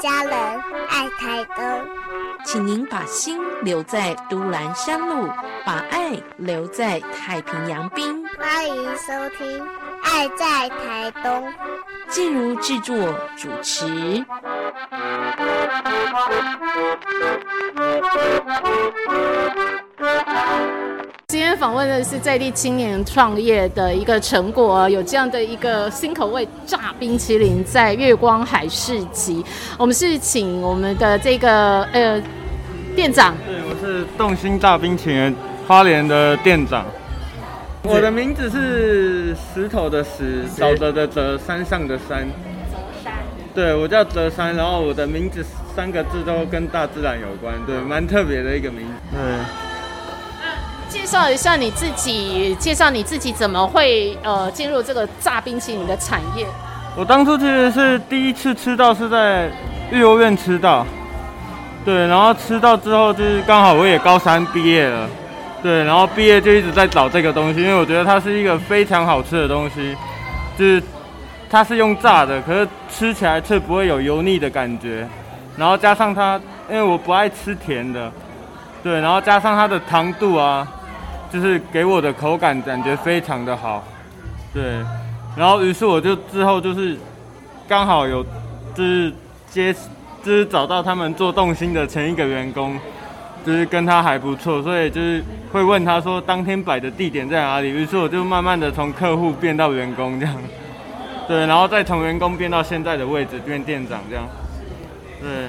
家人，爱台东。请您把心留在都兰山路，把爱留在太平洋滨。欢迎收听《爱在台东》。静茹制作主持。今天访问的是在地青年创业的一个成果，有这样的一个新口味炸冰淇淋，在月光海市集。我们是请我们的这个呃店长，对，我是动心炸冰淇淋花莲的店长。我的名字是石头的石，沼泽的泽，山上的山。对，我叫泽山，然后我的名字三个字都跟大自然有关，对，蛮特别的一个名字。对。介绍一下你自己，介绍你自己怎么会呃进入这个炸冰淇淋的产业？我当初其实是第一次吃到是在育幼院吃到，对，然后吃到之后就是刚好我也高三毕业了，对，然后毕业就一直在找这个东西，因为我觉得它是一个非常好吃的东西，就是它是用炸的，可是吃起来却不会有油腻的感觉，然后加上它，因为我不爱吃甜的，对，然后加上它的糖度啊。就是给我的口感感觉非常的好，对，然后于是我就之后就是刚好有就是接就是找到他们做动心的前一个员工，就是跟他还不错，所以就是会问他说当天摆的地点在哪里，于是我就慢慢的从客户变到员工这样，对，然后再从员工变到现在的位置变店长这样，对。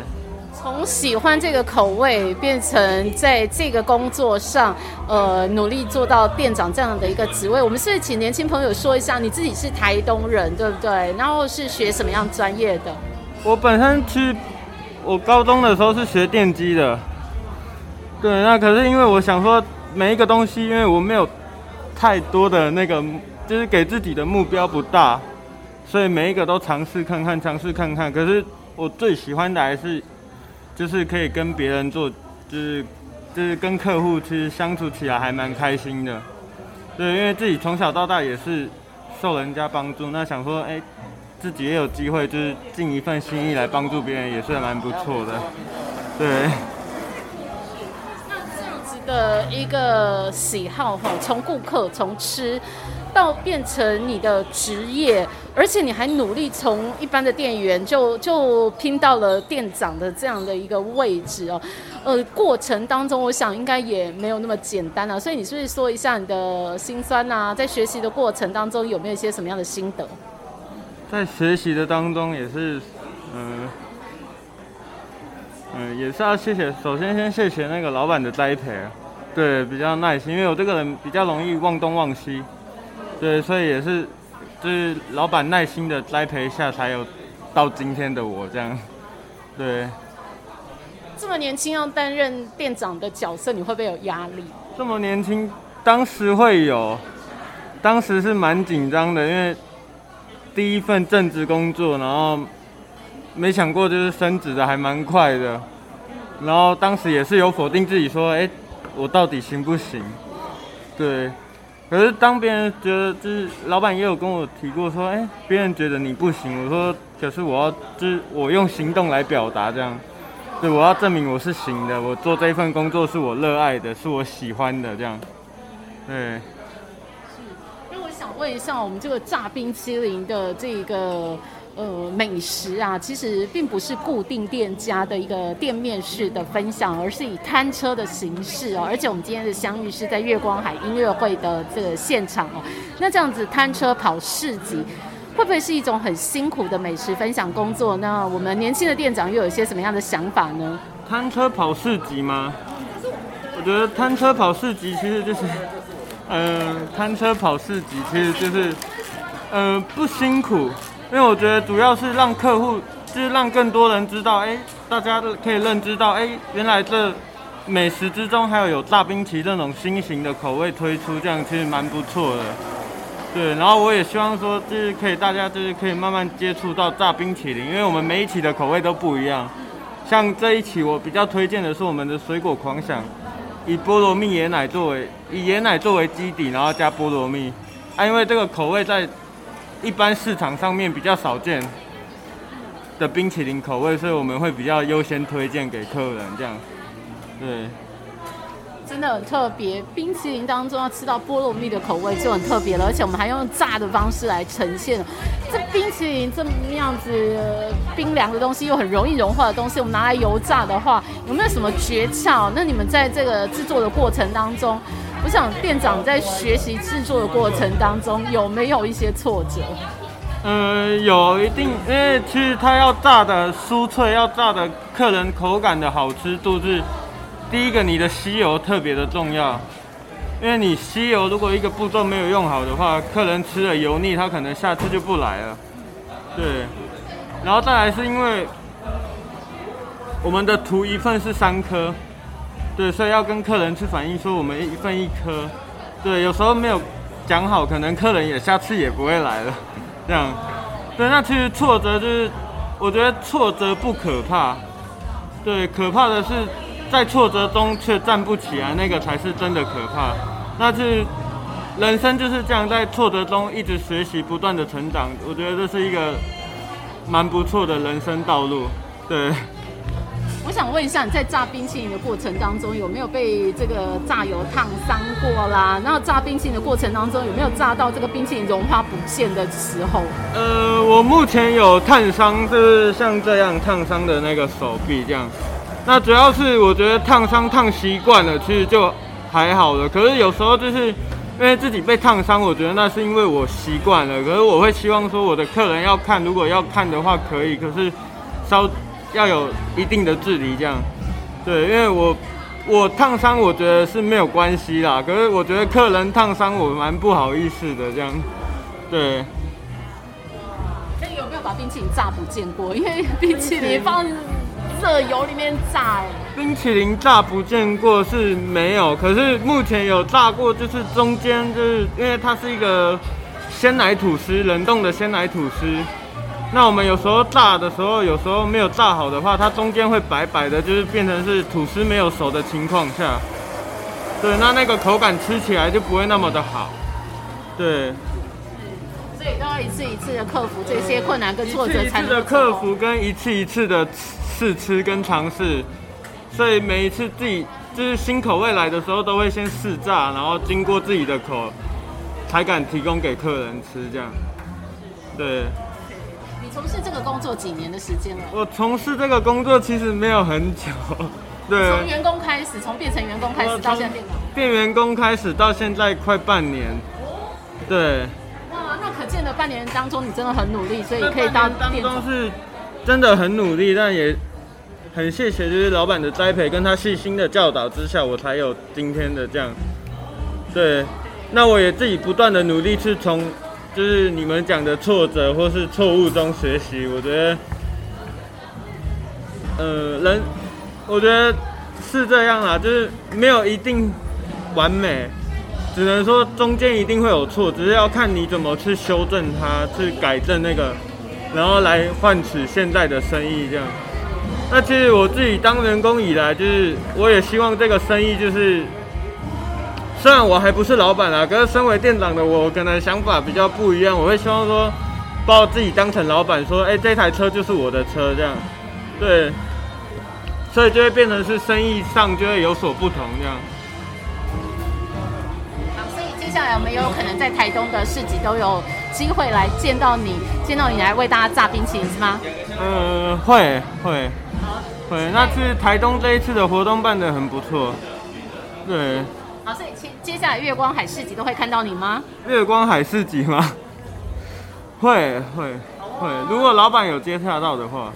从喜欢这个口味变成在这个工作上，呃，努力做到店长这样的一个职位。我们是请年轻朋友说一下，你自己是台东人，对不对？然后是学什么样专业的？我本身其实我高中的时候是学电机的，对。那可是因为我想说每一个东西，因为我没有太多的那个，就是给自己的目标不大，所以每一个都尝试看看，尝试看看。可是我最喜欢的还是。就是可以跟别人做，就是就是跟客户其实相处起来还蛮开心的，对，因为自己从小到大也是受人家帮助，那想说，哎，自己也有机会，就是尽一份心意来帮助别人，也是蛮不错的，对。那这样子的一个喜好哈，从顾客从吃。到变成你的职业，而且你还努力从一般的店员就就拼到了店长的这样的一个位置哦，呃，过程当中我想应该也没有那么简单啊，所以你是不是说一下你的心酸呐？在学习的过程当中有没有一些什么样的心得？在学习的当中也是，嗯嗯，也是要谢谢，首先先谢谢那个老板的栽培，对，比较耐心，因为我这个人比较容易忘东忘西。对，所以也是，就是老板耐心的栽培下，才有到今天的我这样。对。这么年轻要担任店长的角色，你会不会有压力？这么年轻，当时会有，当时是蛮紧张的，因为第一份正职工作，然后没想过就是升职的还蛮快的，然后当时也是有否定自己说，哎，我到底行不行？对。可是当别人觉得，就是老板也有跟我提过说，哎，别人觉得你不行，我说，可是我要，就是我用行动来表达这样，对，我要证明我是行的，我做这一份工作是我热爱的，是我喜欢的这样，对。是，那我想问一下，我们这个炸冰淇淋的这个。呃，美食啊，其实并不是固定店家的一个店面式的分享，而是以摊车的形式哦。而且我们今天的相遇是在月光海音乐会的这个现场哦。那这样子摊车跑市集，会不会是一种很辛苦的美食分享工作？那我们年轻的店长又有一些什么样的想法呢？摊车跑市集吗？我觉得摊车跑市集其实就是，嗯，摊车跑市集其实就是，嗯，不辛苦。因为我觉得主要是让客户，就是让更多人知道，哎，大家都可以认知到，哎，原来这美食之中还有有炸冰淇淋这种新型的口味推出，这样其实蛮不错的。对，然后我也希望说，就是可以大家就是可以慢慢接触到炸冰淇淋，因为我们每一期的口味都不一样。像这一期我比较推荐的是我们的水果狂想，以菠萝蜜椰奶作为以椰奶作为基底，然后加菠萝蜜，啊，因为这个口味在。一般市场上面比较少见，的冰淇淋口味，所以我们会比较优先推荐给客人这样。对，真的很特别，冰淇淋当中要吃到菠萝蜜的口味就很特别了，而且我们还用炸的方式来呈现。这冰淇淋这么样子冰凉的东西，又很容易融化的东西，我们拿来油炸的话，有没有什么诀窍？那你们在这个制作的过程当中，我想店长在学习制作的过程当中，有没有一些挫折？呃，有一定，因为其实它要炸的酥脆，要炸的客人口感的好吃度是第一个，你的吸油特别的重要。因为你吸油如果一个步骤没有用好的话，客人吃了油腻，他可能下次就不来了。对，然后再来是因为我们的图一份是三颗，对，所以要跟客人去反映说我们一份一颗。对，有时候没有讲好，可能客人也下次也不会来了。这样，对，那其实挫折就是，我觉得挫折不可怕，对，可怕的是在挫折中却站不起来，那个才是真的可怕。那是人生就是这样，在挫折中一直学习，不断的成长。我觉得这是一个蛮不错的人生道路，对。我想问一下，你在炸冰淇淋的过程当中，有没有被这个炸油烫伤过啦？然后炸冰淇淋的过程当中，有没有炸到这个冰淇淋融化不见的时候？呃，我目前有烫伤，就是像这样烫伤的那个手臂这样。那主要是我觉得烫伤烫习惯了，其实就还好了。可是有时候就是因为自己被烫伤，我觉得那是因为我习惯了。可是我会希望说我的客人要看，如果要看的话可以，可是稍要有一定的距离这样。对，因为我我烫伤，我觉得是没有关系啦。可是我觉得客人烫伤，我蛮不好意思的这样。对。那有没有把冰淇淋炸不见过？因为冰淇淋放热油里面炸，哎，冰淇淋炸不见过是没有，可是目前有炸过，就是中间就是因为它是一个鲜奶吐司，冷冻的鲜奶吐司。那我们有时候炸的时候，有时候没有炸好的话，它中间会白白的，就是变成是吐司没有熟的情况下，对，那那个口感吃起来就不会那么的好，对。所以都要一次一次的克服这些困难跟挫折，一次的克服跟一次一次的试吃跟尝试，所以每一次自己就是新口味来的时候，都会先试炸，然后经过自己的口，才敢提供给客人吃这样。对从事这个工作几年的时间了？我从事这个工作其实没有很久，对，从员工开始，从变成员工开始到现在店长。变员工开始到现在快半年，对。哇，那可见的半年当中，你真的很努力，所以可以当当店长。中是真的很努力，但也很谢谢就是老板的栽培跟他细心的教导之下，我才有今天的这样。对，那我也自己不断的努力去从就是你们讲的挫折或是错误中学习。我觉得，呃，人，我觉得是这样啦，就是没有一定完美。只能说中间一定会有错，只是要看你怎么去修正它，去改正那个，然后来换取现在的生意这样。那其实我自己当员工以来，就是我也希望这个生意就是，虽然我还不是老板啊，可是身为店长的我，可能想法比较不一样，我会希望说，把我自己当成老板，说，哎、这台车就是我的车这样，对，所以就会变成是生意上就会有所不同这样。所以接下来我们有可能在台东的市集都有机会来见到你，见到你来为大家炸冰淇淋是吗？呃，会会会，那次台东这一次的活动办得很不错，对，好，所以接接下来月光海市集都会看到你吗？月光海市集吗？会会会，如果老板有接洽到的话，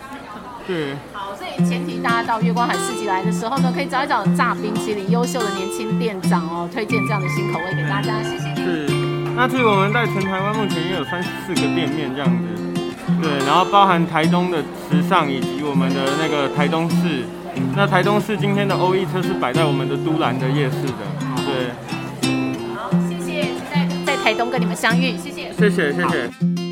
对，好，所以前提大家到月光海市集来的时候呢，可以找一找炸冰淇淋优秀的年轻店长哦，推荐这样的新口味给大家，谢谢你。是。那其实我们在全台湾目前也有三十四个店面这样子，对，然后包含台东的时尚以及我们的那个台东市。那台东市今天的欧意车是摆在我们的都兰的夜市的，对，好，谢谢，期待在台东跟你们相遇，谢谢。谢谢谢谢。